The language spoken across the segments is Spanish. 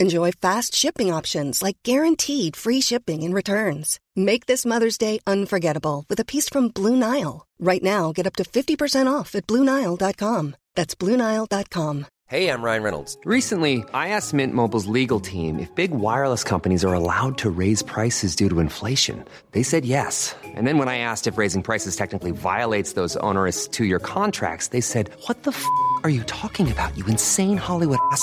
Enjoy fast shipping options like guaranteed free shipping and returns. Make this Mother's Day unforgettable with a piece from Blue Nile. Right now, get up to 50% off at BlueNile.com. That's BlueNile.com. Hey, I'm Ryan Reynolds. Recently, I asked Mint Mobile's legal team if big wireless companies are allowed to raise prices due to inflation. They said yes. And then when I asked if raising prices technically violates those onerous two year contracts, they said, What the f are you talking about, you insane Hollywood ass?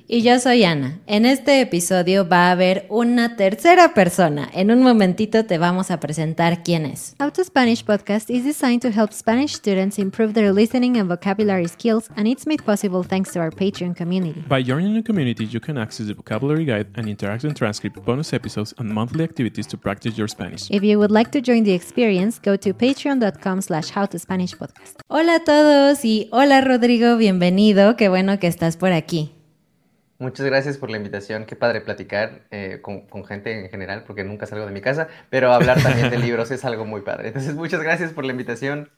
Y yo soy Ana. En este episodio va a haber una tercera persona. En un momentito te vamos a presentar quién es. How to Spanish podcast is designed to help Spanish students improve their listening and vocabulary skills, and it's made possible thanks to our Patreon community. By joining the community, you can access the vocabulary guide and interactive transcript, bonus episodes, and monthly activities to practice your Spanish. If you would like to join the experience, go to patreon.com slash howtospanishpodcast. Hola a todos y hola Rodrigo, bienvenido. Qué bueno que estás por aquí. Muchas gracias por la invitación. Qué padre platicar eh, con, con, gente en general, porque nunca salgo de mi casa, pero hablar también de libros es algo muy padre. Entonces, muchas gracias por la invitación.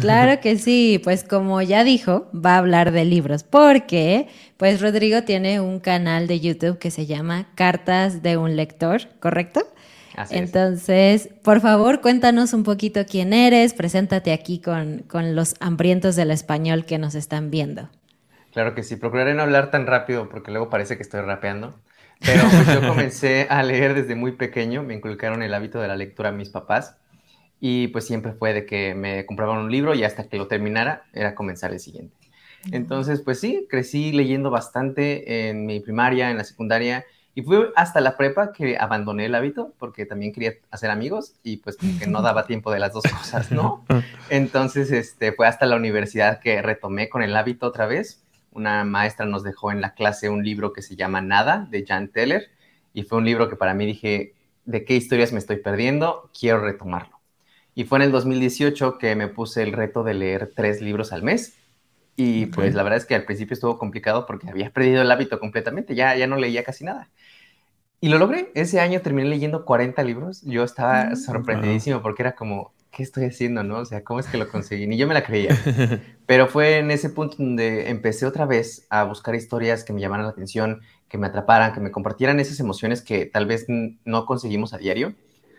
Claro que sí, pues como ya dijo, va a hablar de libros, porque pues Rodrigo tiene un canal de YouTube que se llama Cartas de un lector, ¿correcto? Así Entonces, es. por favor, cuéntanos un poquito quién eres, preséntate aquí con, con los hambrientos del español que nos están viendo. Claro que sí, procuraré no hablar tan rápido porque luego parece que estoy rapeando. Pero pues, yo comencé a leer desde muy pequeño, me inculcaron el hábito de la lectura a mis papás y pues siempre fue de que me compraban un libro y hasta que lo terminara era comenzar el siguiente. Entonces, pues sí, crecí leyendo bastante en mi primaria, en la secundaria y fue hasta la prepa que abandoné el hábito porque también quería hacer amigos y pues como que no daba tiempo de las dos cosas, ¿no? Entonces, este, fue hasta la universidad que retomé con el hábito otra vez una maestra nos dejó en la clase un libro que se llama Nada, de Jan Teller, y fue un libro que para mí dije, ¿de qué historias me estoy perdiendo? Quiero retomarlo. Y fue en el 2018 que me puse el reto de leer tres libros al mes. Y okay. pues la verdad es que al principio estuvo complicado porque había perdido el hábito completamente, ya, ya no leía casi nada. Y lo logré. Ese año terminé leyendo 40 libros. Yo estaba mm, sorprendidísimo porque era como, ¿qué estoy haciendo, no? O sea, ¿cómo es que lo conseguí? Ni yo me la creía. Pero fue en ese punto donde empecé otra vez a buscar historias que me llamaran la atención, que me atraparan, que me compartieran esas emociones que tal vez no conseguimos a diario.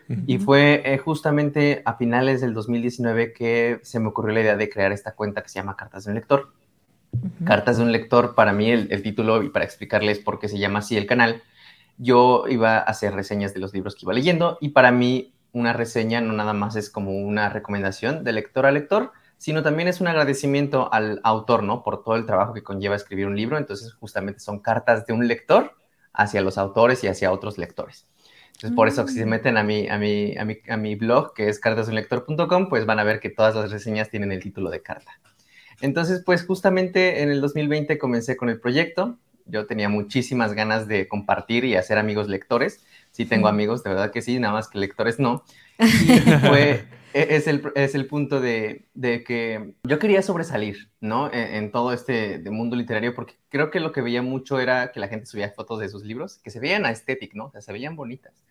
Uh -huh. Y fue eh, justamente a finales del 2019 que se me ocurrió la idea de crear esta cuenta que se llama Cartas de un Lector. Uh -huh. Cartas de un Lector, para mí el, el título y para explicarles por qué se llama así el canal, yo iba a hacer reseñas de los libros que iba leyendo y para mí una reseña no nada más es como una recomendación de lector a lector, sino también es un agradecimiento al autor, ¿no? Por todo el trabajo que conlleva escribir un libro. Entonces, justamente son cartas de un lector hacia los autores y hacia otros lectores. Entonces, por eso, si se meten a mi, a mi, a mi, a mi blog, que es cartasdeunlector.com, pues van a ver que todas las reseñas tienen el título de carta. Entonces, pues justamente en el 2020 comencé con el proyecto. Yo tenía muchísimas ganas de compartir y hacer amigos lectores sí tengo amigos, de verdad que sí, nada más que lectores no. Y fue, es, el, es el punto de, de, que yo quería sobresalir, ¿no? En, en todo este mundo literario, porque creo que lo que veía mucho era que la gente subía fotos de sus libros, que se veían aesthetic, ¿no? O sea, se veían bonitas.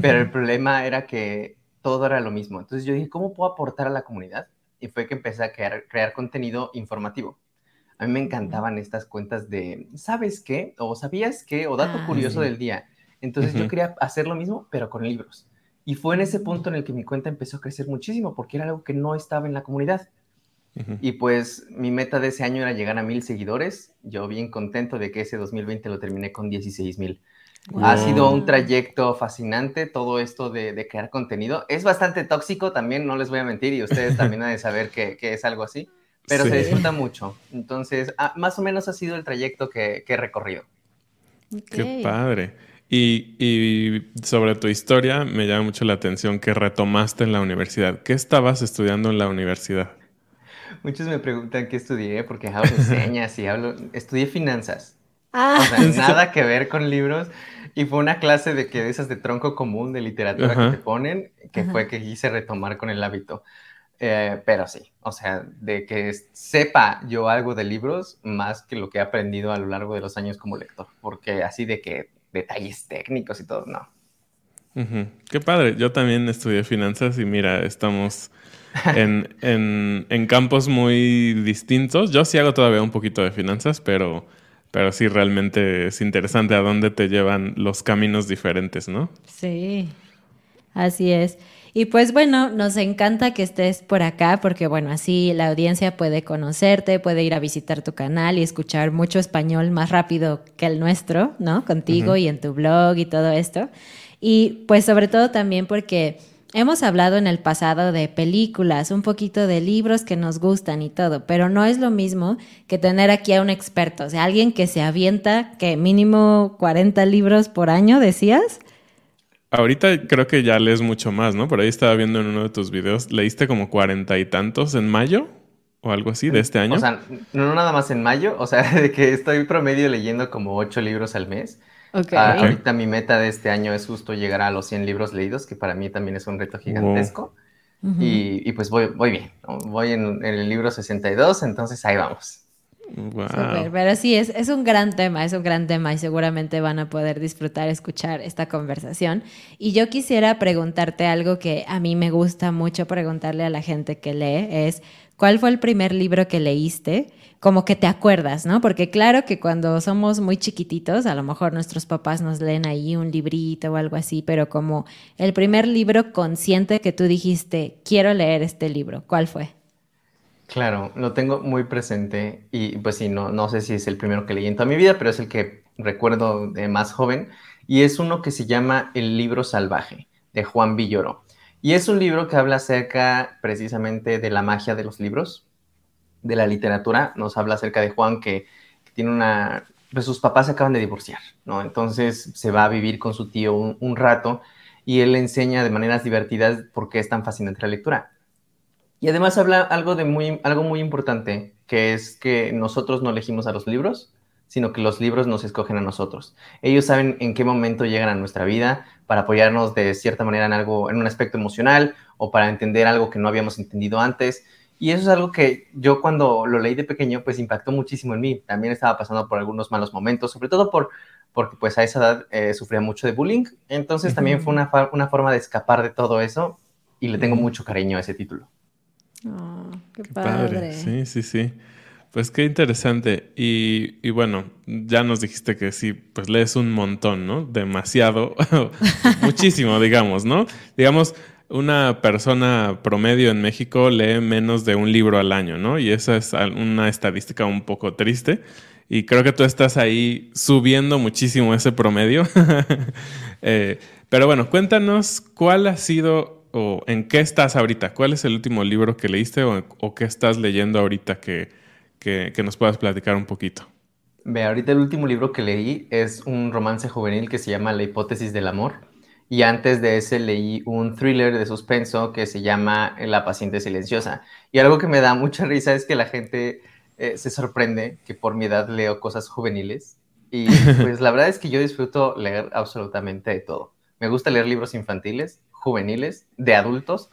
Pero el problema era que todo era lo mismo. Entonces yo dije, ¿cómo puedo aportar a la comunidad y fue que empecé a crear, crear contenido informativo. A mí me encantaban estas cuentas de, ¿sabes qué? O ¿sabías qué? O dato Ah, curioso sí. del día. Entonces yo quería hacer lo mismo, pero con libros. Y fue en ese punto en el que mi cuenta empezó a crecer muchísimo, porque era algo que no estaba en la comunidad. Y pues mi meta de ese año era llegar a mil seguidores. Yo bien contento de que ese 2020 lo terminé con 16 mil. Ha sido un trayecto fascinante todo esto de, de crear contenido. Es bastante tóxico también, no les voy a mentir, y ustedes también han de saber que, que es algo así, pero Sí. se disfruta mucho. Entonces, ah, más o menos ha sido el trayecto que, que he recorrido. Qué Ok. padre. Y, y sobre tu historia, me llama mucho la atención que retomaste en la universidad. ¿Qué estabas estudiando en la universidad? Muchos me preguntan qué estudié, porque hablo enseñas y hablo... Estudié finanzas. Ah, O sea, nada que ver con libros. Y fue una clase de que de esas de tronco común de literatura Ajá. que te ponen, que Ajá. fue que quise retomar con el hábito. Eh, pero sí, o sea, de que sepa yo algo de libros más que lo que he aprendido a lo largo de los años como lector, porque así de que detalles técnicos y todo, no. Qué padre. Yo también estudié finanzas y mira, estamos en, en- en campos muy distintos. Yo sí hago todavía un poquito de finanzas, pero, pero sí realmente es interesante a dónde te llevan los caminos diferentes, ¿no? Sí, así es. Y pues bueno, nos encanta que estés por acá porque bueno, así la audiencia puede conocerte, puede ir a visitar tu canal y escuchar mucho español más rápido que el nuestro, ¿no? Contigo y en tu blog y todo esto. Y pues sobre todo también porque hemos hablado en el pasado de películas, un poquito de libros que nos gustan y todo, pero no es lo mismo que tener aquí a un experto, o sea, alguien que se avienta que mínimo 40 libros por año, decías. Ahorita creo que ya lees mucho más, ¿no? Por ahí estaba viendo en uno de tus videos, leíste como cuarenta y tantos en mayo o algo así de este año. O sea, no nada más en mayo, o sea, de que estoy promedio leyendo como ocho libros al mes. Ok. Ah, Ok. ahorita mi meta de este año es justo llegar a los 100 libros leídos, que para mí también es un reto gigantesco. Y, y pues voy, voy bien, ¿no? voy en, en el libro 62, entonces ahí vamos. Wow. Pero sí, es, es un gran tema, es un gran tema y seguramente van a poder disfrutar escuchar esta conversación. Y yo quisiera preguntarte algo que a mí me gusta mucho preguntarle a la gente que lee, es ¿cuál fue el primer libro que leíste? Como que te acuerdas, ¿no? Porque claro que cuando somos muy chiquititos, a lo mejor nuestros papás nos leen ahí un librito o algo así, pero como el primer libro consciente que tú dijiste, quiero leer este libro, ¿cuál fue? Claro, lo tengo muy presente y pues sí, no, no sé si es el primero que leí en toda mi vida, pero es el que recuerdo de más joven y es uno que se llama El libro salvaje de Juan Villoro. Y es un libro que habla acerca precisamente de la magia de los libros, de la literatura. Nos habla acerca de Juan que, tiene una... Pues sus papás se acaban de divorciar, ¿no? Entonces se va a vivir con su tío un, un rato y él le enseña de maneras divertidas por qué es tan fascinante la lectura. Y además habla algo, de muy, algo muy importante, que es que nosotros no elegimos a los libros, sino que los libros nos escogen a nosotros. Ellos saben en qué momento llegan a nuestra vida para apoyarnos de cierta manera en algo, en un aspecto emocional o para entender algo que no habíamos entendido antes. Y eso es algo que yo cuando lo leí de pequeño, pues impactó muchísimo en mí. También estaba pasando por algunos malos momentos, sobre todo por, porque pues a esa edad eh, sufría mucho de bullying. Entonces también fue una, una forma de escapar de todo eso y le tengo mucho cariño a ese título. Oh, qué, Qué padre. padre. Sí, sí, sí. Pues qué interesante. Y, y, bueno, ya nos dijiste que sí, pues lees un montón, ¿no? Demasiado, muchísimo, digamos, ¿no? Digamos, una persona promedio en México lee menos de un libro al año, ¿no? Y esa es una estadística un poco triste. Y creo que tú estás ahí subiendo muchísimo ese promedio. eh, pero bueno, cuéntanos cuál ha sido o en qué estás ahorita. ¿Cuál es el último libro que leíste o, o qué estás leyendo ahorita que, que, que, nos puedas platicar un poquito? Ve, ahorita el último libro que leí es un romance juvenil que se llama La hipótesis del amor. Y antes de ese leí un thriller de suspenso que se llama La paciente silenciosa. Y algo que me da mucha risa es que la gente eh, se sorprende que por mi edad leo cosas juveniles. Y pues la verdad es que yo disfruto leer absolutamente de todo. Me gusta leer libros infantiles, juveniles, de adultos.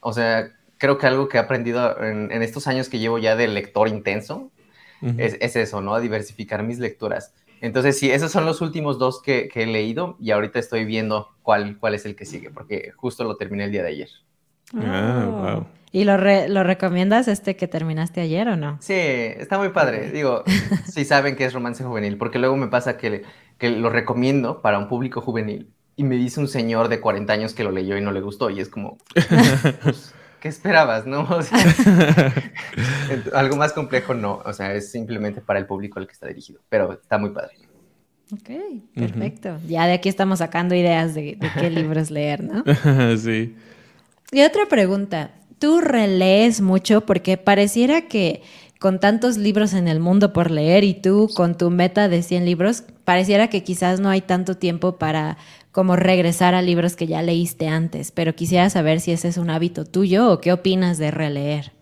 O sea, creo que algo que he aprendido en, en estos años que llevo ya de lector intenso uh -huh. es, es, eso, ¿no? Diversificar mis lecturas. Entonces, sí, esos son los últimos dos que, que, he leído y ahorita estoy viendo cuál, cuál es el que sigue, porque justo lo terminé el día de ayer. Ah, wow. ¿Y lo, lo recomiendas este que terminaste ayer o no? Sí, está muy padre. Digo, sí saben que es romance juvenil, porque luego me pasa que, que lo recomiendo para un público juvenil y me dice un señor de 40 años que lo leyó y no le gustó y es como, pues, ¿qué esperabas, no? algo más complejo no, o sea, es simplemente para el público al que está dirigido, pero está muy padre. Ok, perfecto. Ya de aquí estamos sacando ideas de, qué libros leer, ¿no? sí. Y otra pregunta, ¿tú relees mucho? Porque pareciera que con tantos libros en el mundo por leer y tú con tu meta de 100 libros, pareciera que quizás no hay tanto tiempo para como regresar a libros que ya leíste antes, pero quisiera saber si ese es un hábito tuyo o qué opinas de releer.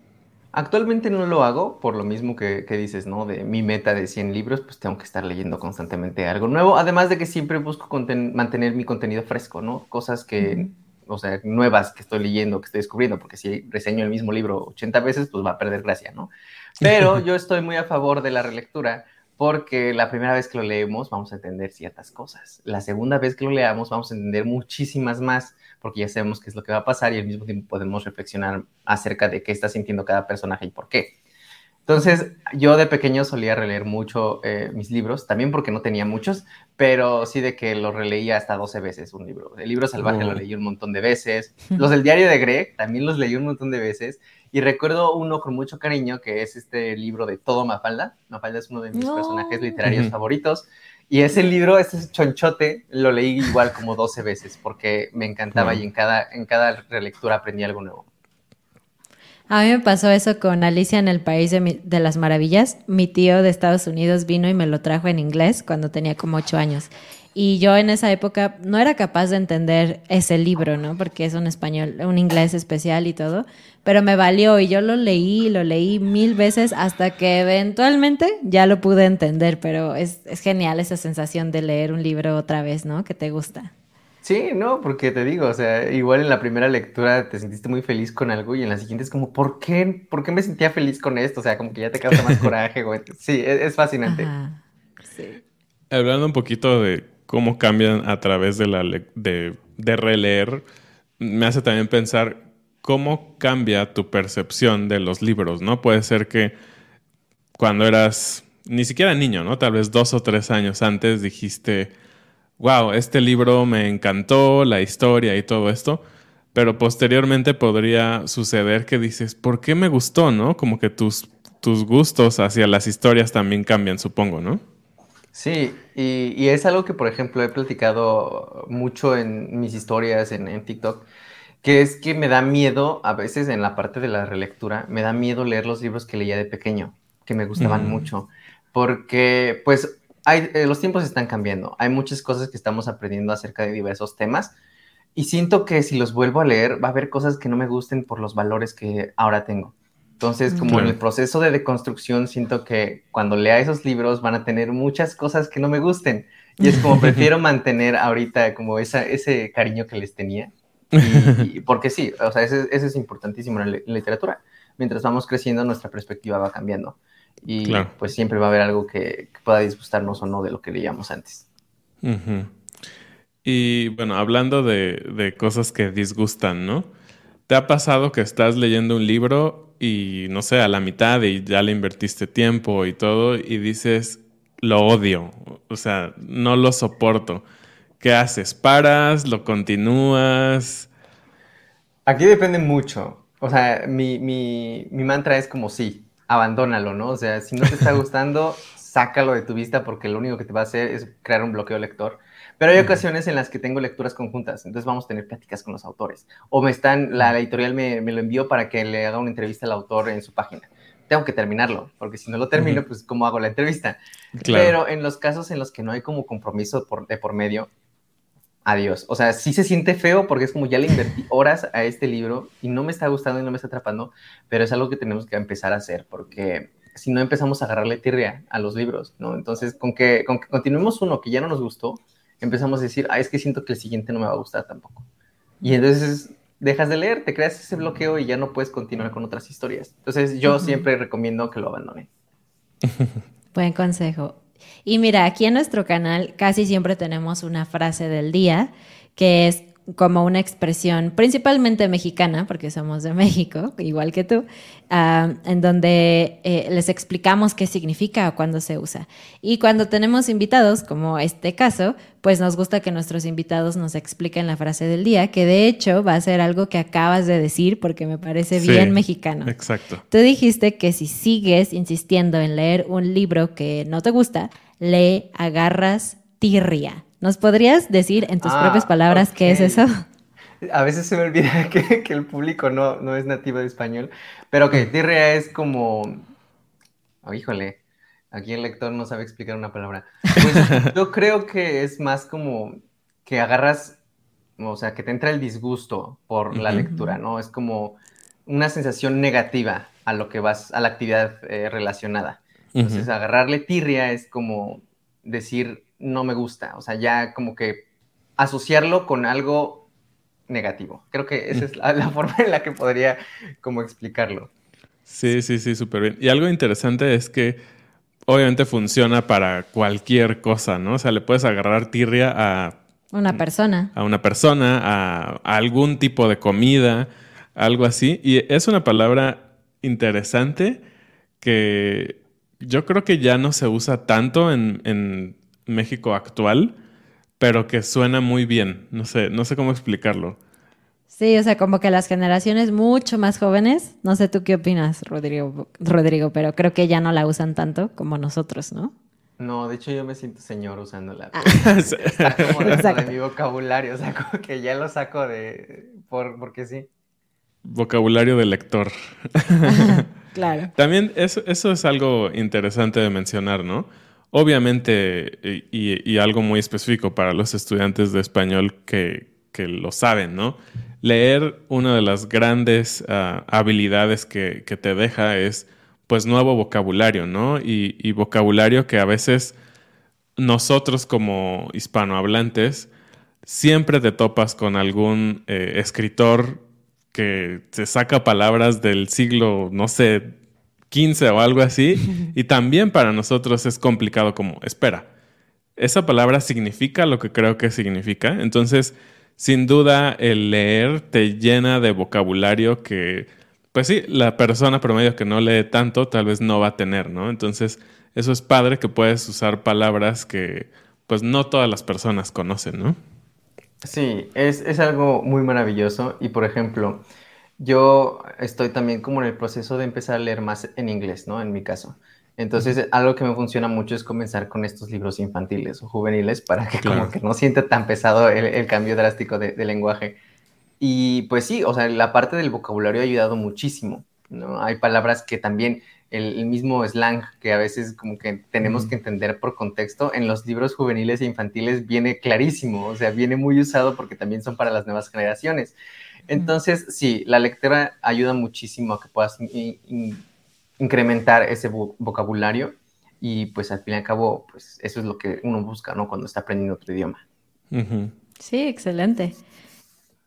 Actualmente no lo hago, por lo mismo que, dices, ¿no? De mi meta de 100 libros, pues tengo que estar leyendo constantemente algo nuevo, además de que siempre busco mantener mi contenido fresco, ¿no? Cosas que, o sea, nuevas que estoy leyendo, que estoy descubriendo, porque si reseño el mismo libro 80 veces, pues va a perder gracia, ¿no? Pero yo estoy muy a favor de la relectura, porque la primera vez que lo leemos vamos a entender ciertas cosas. La segunda vez que lo leamos vamos a entender muchísimas más porque ya sabemos qué es lo que va a pasar y al mismo tiempo podemos reflexionar acerca de qué está sintiendo cada personaje y por qué. Entonces, yo de pequeño solía releer mucho eh, mis libros, también porque no tenía muchos, pero sí de que lo releía hasta 12 veces un libro. El libro salvaje lo oh. leí un montón de veces. Los del diario de Greg también los leí un montón de veces. Y recuerdo uno con mucho cariño, que es este libro de Todo Mafalda. Mafalda es uno de mis personajes literarios favoritos. Y ese libro, ese chonchote, lo leí igual como 12 veces porque me encantaba y en cada, en cada relectura aprendí algo nuevo. A mí me pasó eso con Alicia en el País de, de, las Maravillas. Mi tío de Estados Unidos vino y me lo trajo en inglés cuando tenía como 8 años. Y yo en esa época no era capaz de entender ese libro, ¿no? Porque es un español, un inglés especial y todo. Pero me valió y yo lo leí, lo leí mil veces hasta que eventualmente ya lo pude entender. Pero es, es genial esa sensación de leer un libro otra vez, ¿no? Que te gusta. Sí, no, porque te digo, o sea, igual en la primera lectura te sentiste muy feliz con algo y en la siguiente es como, ¿por qué? ¿Por qué me sentía feliz con esto? O sea, como que ya te causa más coraje, güey. Sí, es, fascinante. Sí. Hablando un poquito de cómo cambian a través de, la de, de releer, me hace también pensar cómo cambia tu percepción de los libros, ¿no? Puede ser que cuando eras ni siquiera niño, ¿no? Tal vez dos o tres años antes dijiste, wow, este libro me encantó, la historia y todo esto, pero posteriormente podría suceder que dices, ¿por qué me gustó, no? Como que tus, tus gustos hacia las historias también cambian, supongo, ¿no? Sí, y, es algo que, por ejemplo, he platicado mucho en mis historias en, TikTok, que es que me da miedo, a veces en la parte de la relectura, me da miedo leer los libros que leía de pequeño, que me gustaban mm. mucho, porque pues hay, eh, los tiempos están cambiando, hay muchas cosas que estamos aprendiendo acerca de diversos temas, y siento que si los vuelvo a leer, va a haber cosas que no me gusten por los valores que ahora tengo. Entonces, como en el proceso de deconstrucción, siento que cuando lea esos libros van a tener muchas cosas que no me gusten. Y es como prefiero mantener ahorita como esa, ese cariño que les tenía. Y, porque sí, o sea, ese, es importantísimo en la literatura. Mientras vamos creciendo, nuestra perspectiva va cambiando. Y pues siempre va a haber algo que, pueda disgustarnos o no de lo que leíamos antes. Y bueno, hablando de, de cosas que disgustan, ¿no? ¿Te ha pasado que estás leyendo un libro y no sé, a la mitad y ya le invertiste tiempo y todo y dices, lo odio, o sea, no lo soporto. ¿Qué haces? ¿Paras? ¿Lo continúas? Aquí depende mucho. O sea, mi, mi, mi mantra es como sí, abandónalo, ¿no? O sea, si no te está gustando, sácalo de tu vista porque lo único que te va a hacer es crear un bloqueo lector. Pero hay ocasiones en las que tengo lecturas conjuntas, entonces vamos a tener pláticas con los autores. O me están, la, editorial me, me, lo envió para que le haga una entrevista al autor en su página. Tengo que terminarlo, porque si no lo termino, pues ¿cómo hago la entrevista? Pero en los casos en los que no hay como compromiso por, de por medio, adiós. O sea, sí se siente feo porque es como ya le invertí horas a este libro y no me está gustando y no me está atrapando, pero es algo que tenemos que empezar a hacer porque si no empezamos a agarrarle tirria a los libros, ¿no? Entonces, con que, con que continuemos uno que ya no nos gustó, empezamos a decir, ah, es que siento que el siguiente no me va a gustar tampoco. Y entonces dejas de leer, te creas ese bloqueo y ya no puedes continuar con otras historias. Entonces yo siempre recomiendo que lo abandonen. Buen consejo. Y mira, aquí en nuestro canal casi siempre tenemos una frase del día que es como una expresión principalmente mexicana, porque somos de México, igual que tú, ah, en donde eh, les explicamos qué significa o cuándo se usa. Y cuando tenemos invitados, como este caso, pues nos gusta que nuestros invitados nos expliquen la frase del día, que de hecho va a ser algo que acabas de decir porque me parece bien mexicano. Exacto. Tú dijiste que si sigues insistiendo en leer un libro que no te gusta, le agarras tirria. ¿Nos podrías decir en tus Ah, propias palabras qué es eso? A veces se me olvida que, que el público no, no es nativo de español, pero que tirria es como... Oh, híjole, aquí el lector no sabe explicar una palabra. Pues yo creo que es más como que agarras, o sea, que te entra el disgusto por la lectura, ¿no? Es como una sensación negativa a lo que vas, a la actividad eh, relacionada. Entonces, agarrarle tirria es como decir no me gusta, o sea, ya como que asociarlo con algo negativo. Creo que esa es la, la forma en la que podría como explicarlo. Sí, sí, sí, súper bien. Y algo interesante es que obviamente funciona para cualquier cosa, ¿no? O sea, le puedes agarrar tirria a, Una persona. a una persona, a, a algún tipo de comida, algo así. Y es una palabra interesante que yo creo que ya no se usa tanto en, en México actual, pero que suena muy bien. No sé, no sé cómo explicarlo. Sí, o sea, como que las generaciones mucho más jóvenes, no sé tú qué opinas, Rodrigo, Rodrigo, pero creo que ya no la usan tanto como nosotros, ¿no? No, de hecho yo me siento señor usándola. Ah. Sí. Está como de Exacto. mi vocabulario, o sea, como que ya lo saco de... Por, porque sí. Vocabulario de lector. Claro. También eso, eso es algo interesante de mencionar, ¿no? Obviamente, y, y- algo muy específico para los estudiantes de español que, que lo saben, ¿no? Leer una de las grandes ah, habilidades que, que te deja es, pues, nuevo vocabulario, ¿no? Y, y vocabulario que a veces nosotros como hispanohablantes siempre te topas con algún eh, escritor que se saca palabras del siglo, no sé, 15 o algo así, y también para nosotros es complicado como, espera, esa palabra significa lo que creo que significa, entonces, sin duda, el leer te llena de vocabulario que, pues sí, la persona promedio que no lee tanto tal vez no va a tener, ¿no? Entonces, eso es padre que puedes usar palabras que, pues, no todas las personas conocen, ¿no? Sí, es, es algo muy maravilloso y por ejemplo, yo estoy también como en el proceso de empezar a leer más en inglés, ¿no? En mi caso. Entonces, algo que me funciona mucho es comenzar con estos libros infantiles o juveniles para que Claro. como que no sienta tan pesado el, el cambio drástico de, de lenguaje. Y pues sí, o sea, la parte del vocabulario ha ayudado muchísimo, ¿no? Hay palabras que también el, el mismo slang que a veces como que tenemos que entender por contexto, en los libros juveniles e infantiles viene clarísimo, o sea, viene muy usado porque también son para las nuevas generaciones. Entonces, sí, la lectura ayuda muchísimo a que puedas in- in- incrementar ese vo- vocabulario y pues al fin y al cabo, pues eso es lo que uno busca, ¿no? Cuando está aprendiendo otro idioma. Sí, excelente.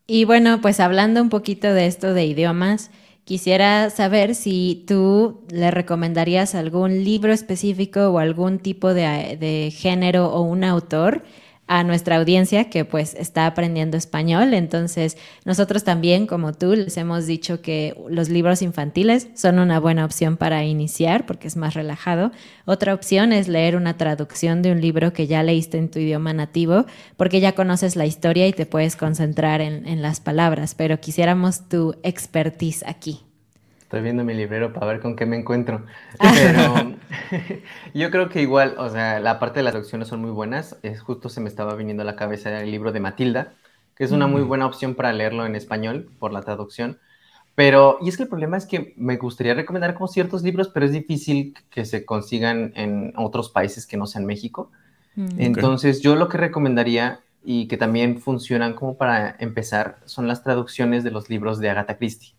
Y bueno, pues hablando un poquito de esto de idiomas, quisiera saber si tú le recomendarías algún libro específico o algún tipo de, de género o un autor a nuestra audiencia que pues está aprendiendo español. Entonces, nosotros también, como tú, les hemos dicho que los libros infantiles son una buena opción para iniciar porque es más relajado. Otra opción es leer una traducción de un libro que ya leíste en tu idioma nativo porque ya conoces la historia y te puedes concentrar en, en las palabras, pero quisiéramos tu expertise aquí. Estoy viendo mi librero para ver con qué me encuentro. Pero yo creo que igual, o sea, la parte de las traducciones son muy buenas. Es justo se me estaba viniendo a la cabeza el libro de Matilda, que es una muy buena opción para leerlo en español por la traducción. Pero, y es que el problema es que me gustaría recomendar como ciertos libros, pero es difícil que se consigan en otros países que no sean México. Entonces, yo lo que recomendaría y que también funcionan como para empezar son las traducciones de los libros de Agatha Christie.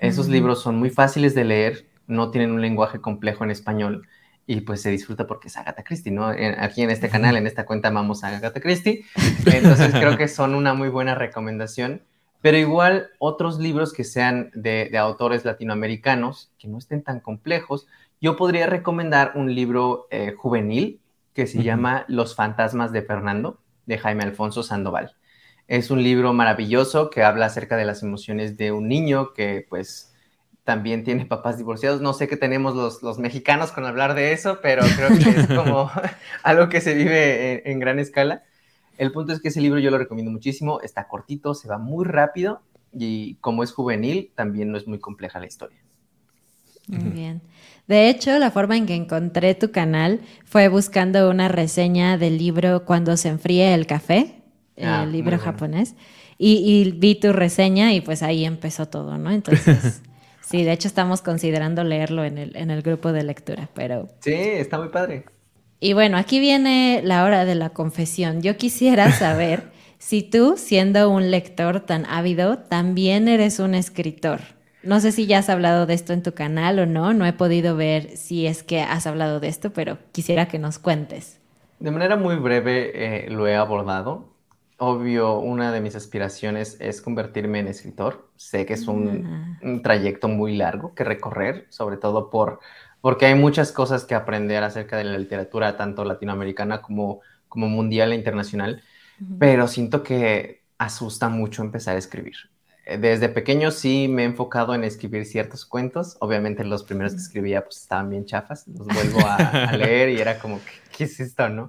Esos Mm. libros son muy fáciles de leer, no tienen un lenguaje complejo en español y pues se disfruta porque es Agatha Christie, ¿no? Aquí en este canal, en esta cuenta amamos a Agatha Christie, entonces creo que son una muy buena recomendación, pero igual otros libros que sean de, de autores latinoamericanos, que no estén tan complejos, yo podría recomendar un libro eh, juvenil que se llama Los fantasmas de Fernando, de Jaime Alfonso Sandoval. Es un libro maravilloso que habla acerca de las emociones de un niño que pues también tiene papás divorciados. No sé qué tenemos los, mexicanos con hablar de eso, pero creo que es como algo que se vive en, gran escala. El punto es que ese libro yo lo recomiendo muchísimo, está cortito, se va muy rápido y como es juvenil, también no es muy compleja la historia. Muy bien. De hecho, la forma en que encontré tu canal fue buscando una reseña del libro Cuando se enfríe el café, ah, el libro japonés, y, y, vi tu reseña y pues ahí empezó todo, ¿no? Entonces, Sí, de hecho estamos considerando leerlo en el, en el grupo de lectura, pero... Sí, está muy padre. Y bueno, aquí viene la hora de la confesión. Yo quisiera saber si tú, siendo un lector tan ávido, también eres un escritor. No sé si ya has hablado de esto en tu canal o no, no he podido ver si es que has hablado de esto, pero quisiera que nos cuentes. De manera muy breve eh, lo he abordado obvio, una de mis aspiraciones es convertirme en escritor. Sé que es un, trayecto muy largo que recorrer, sobre todo por, porque hay muchas cosas que aprender acerca de la literatura, tanto latinoamericana como, como mundial e internacional, pero siento que asusta mucho empezar a escribir. Eh, desde pequeño sí me he enfocado en escribir ciertos cuentos. Obviamente los primeros que escribía pues estaban bien chafas. Los vuelvo a, a leer y era como, ¿qué es esto, no?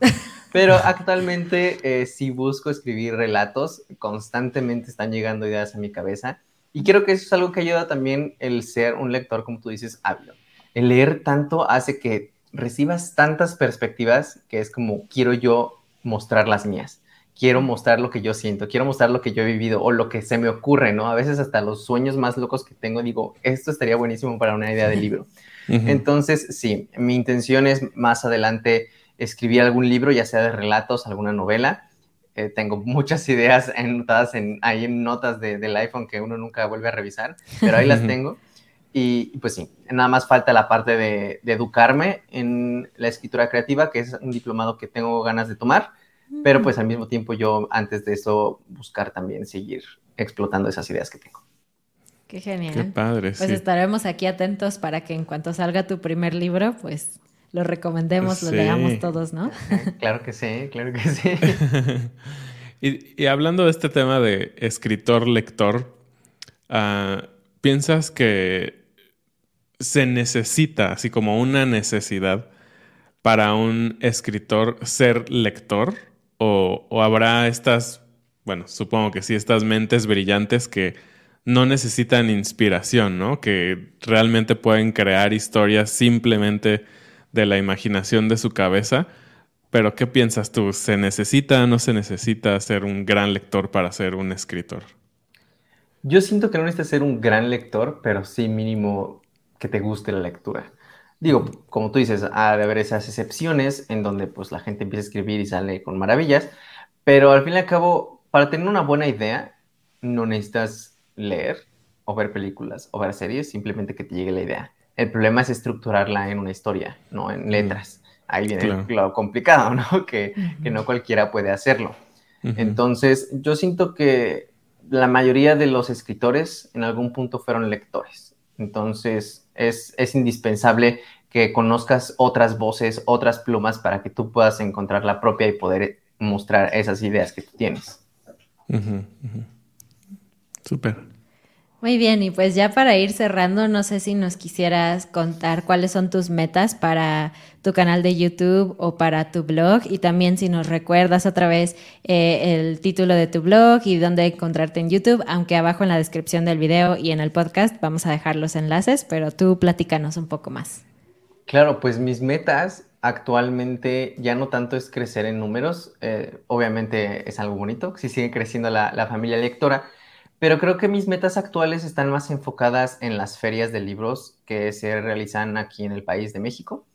Pero actualmente eh, si busco escribir relatos, constantemente están llegando ideas a mi cabeza y creo que eso es algo que ayuda también el ser un lector, como tú dices, hábil. El leer tanto hace que recibas tantas perspectivas que es como quiero yo mostrar las mías. Quiero mostrar lo que yo siento, quiero mostrar lo que yo he vivido o lo que se me ocurre, ¿no? A veces hasta los sueños más locos que tengo digo, esto estaría buenísimo para una idea de libro. Entonces, sí, mi intención es más adelante escribí algún libro, ya sea de relatos, alguna novela. Eh, tengo muchas ideas anotadas en, ahí en notas del iPhone que uno nunca vuelve a revisar, pero ahí las tengo. Y, pues sí, nada más falta la parte de, educarme en la escritura creativa, que es un diplomado que tengo ganas de tomar, pero pues al mismo tiempo yo antes de eso buscar también seguir explotando esas ideas que tengo. Qué genial. Qué padre. Pues estaremos aquí atentos para que en cuanto salga tu primer libro, pues lo recomendemos, lo leamos todos, ¿no? claro que sí, claro que sí. y, hablando de este tema de escritor-lector, ah, ¿piensas que se necesita, así como una necesidad, para un escritor ser lector? ¿O, habrá estas, bueno, supongo que sí, estas mentes brillantes que no necesitan inspiración, ¿no? Que realmente pueden crear historias simplemente de la imaginación de su cabeza. Pero ¿qué piensas tú? ¿Se necesita o no se necesita ser un gran lector para ser un escritor? Yo siento que no necesitas ser un gran lector, pero sí mínimo que te guste la lectura. Digo, como tú dices, ha de haber esas excepciones en donde pues la gente empieza a escribir y sale con maravillas, pero al fin y al cabo, para tener una buena idea, no necesitas leer o ver películas o ver series, simplemente que te llegue la idea. El problema es estructurarla en una historia, no en letras. Ahí viene lo complicado, ¿no? Que, no cualquiera puede hacerlo. Entonces, yo siento que la mayoría de los escritores en algún punto fueron lectores. Entonces, es, indispensable que conozcas otras voces, otras plumas para que tú puedas encontrar la propia y poder mostrar esas ideas que tú tienes. Súper. Muy bien, y pues ya para ir cerrando, no sé si nos quisieras contar cuáles son tus metas para tu canal de YouTube o para tu blog y también si nos recuerdas otra vez eh, el título de tu blog y dónde encontrarte en YouTube, aunque abajo en la descripción del video y en el podcast vamos a dejar los enlaces, pero tú platícanos un poco más. Claro, pues mis metas actualmente ya no tanto es crecer en números, eh, obviamente es algo bonito, si sigue creciendo la, la familia lectora, pero creo que mis metas actuales están más enfocadas en las ferias de libros que se realizan aquí en el país de México.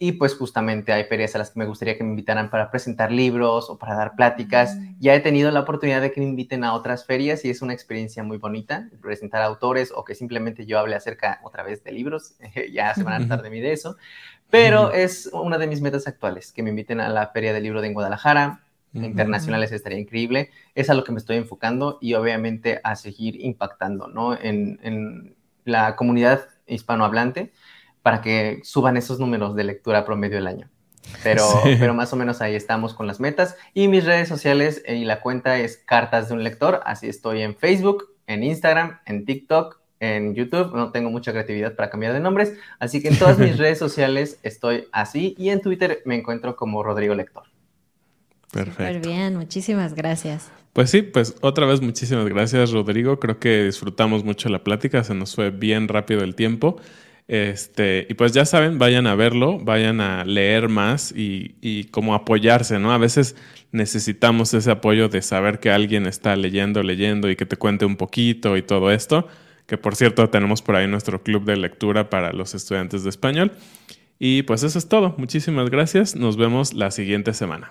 Y pues justamente hay ferias a las que me gustaría que me invitaran para presentar libros o para dar pláticas. Mm. Ya he tenido la oportunidad de que me inviten a otras ferias y es una experiencia muy bonita presentar autores o que simplemente yo hable acerca otra vez de libros. ya se van a tratar de mí de eso. Pero es una de mis metas actuales, que me inviten a la Feria del Libro de Guadalajara, internacionales estaría increíble. Es a lo que me estoy enfocando y obviamente a seguir impactando ¿no? en, la comunidad hispanohablante para que suban esos números de lectura promedio del año. Pero, pero más o menos ahí estamos con las metas. Y mis redes sociales y la cuenta es Cartas de un Lector. Así estoy en Facebook, en Instagram, en TikTok, en YouTube. No tengo mucha creatividad para cambiar de nombres. Así que en todas mis redes sociales estoy así. Y en Twitter me encuentro como Rodrigo Lector. Perfecto. Muy bien, muchísimas gracias. Pues sí, pues otra vez muchísimas gracias Rodrigo. Creo que disfrutamos mucho la plática, se nos fue bien rápido el tiempo. Este, y pues ya saben, vayan a verlo, vayan a leer más y, y como apoyarse, ¿no? A veces necesitamos ese apoyo de saber que alguien está leyendo, leyendo y que te cuente un poquito y todo esto. Que por cierto, tenemos por ahí nuestro club de lectura para los estudiantes de español. Y pues eso es todo. Muchísimas gracias. Nos vemos la siguiente semana.